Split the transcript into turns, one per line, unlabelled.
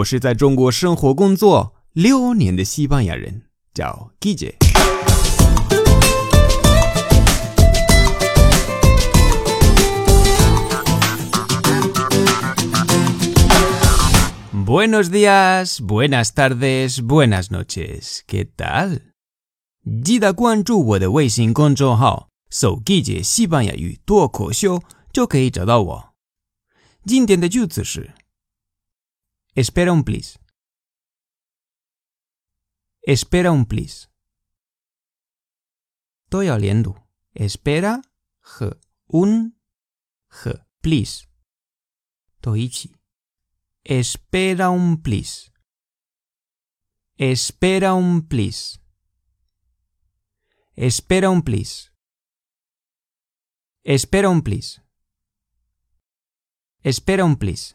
我是在中国生活工作六年的西班牙人，叫 Gigi。Buenos días，buenas tardes，buenas noches，¿qué tal？¿Dónde puedo encontrarme？So Gigi，西班牙语多搞笑，就可以找到我。经典的句子是。Espera un please. Espera un please. Espera Espera. un plis. please Espera un please. Espera un please. Espera un please. Espera un please. Espera un please.